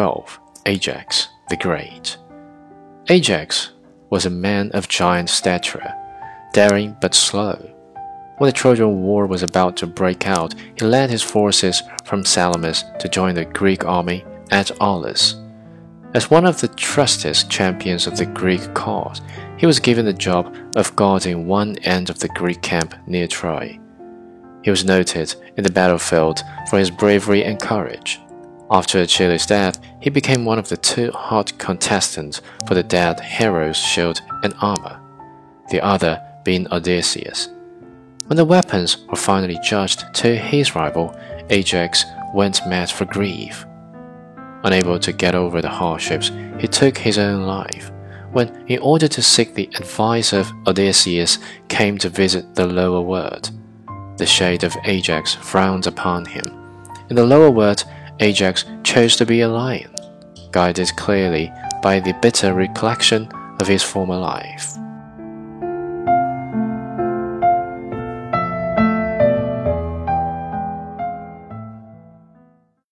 12 Ajax the Great. Ajax was a man of giant stature, daring but slow. When the Trojan War was about to break out, he led his forces from Salamis to join the Greek army at Aulis. As one of the trusted champions of the Greek cause, he was given the job of guarding one end of the Greek camp near Troy. He was noted in the battlefield for his bravery and courage. After Achilles' death, he became one of the two hot contestants for the dead hero's shield and armor, the other being Odysseus. When the weapons were finally judged to his rival, Ajax went mad for grief. Unable to get over the hardships, he took his own life. When, in order to seek the advice of Odysseus, came to visit the lower world, the shade of Ajax frowned upon him. In the lower world, Ajax chose to be a lion, guided clearly by the bitter recollection of his former life.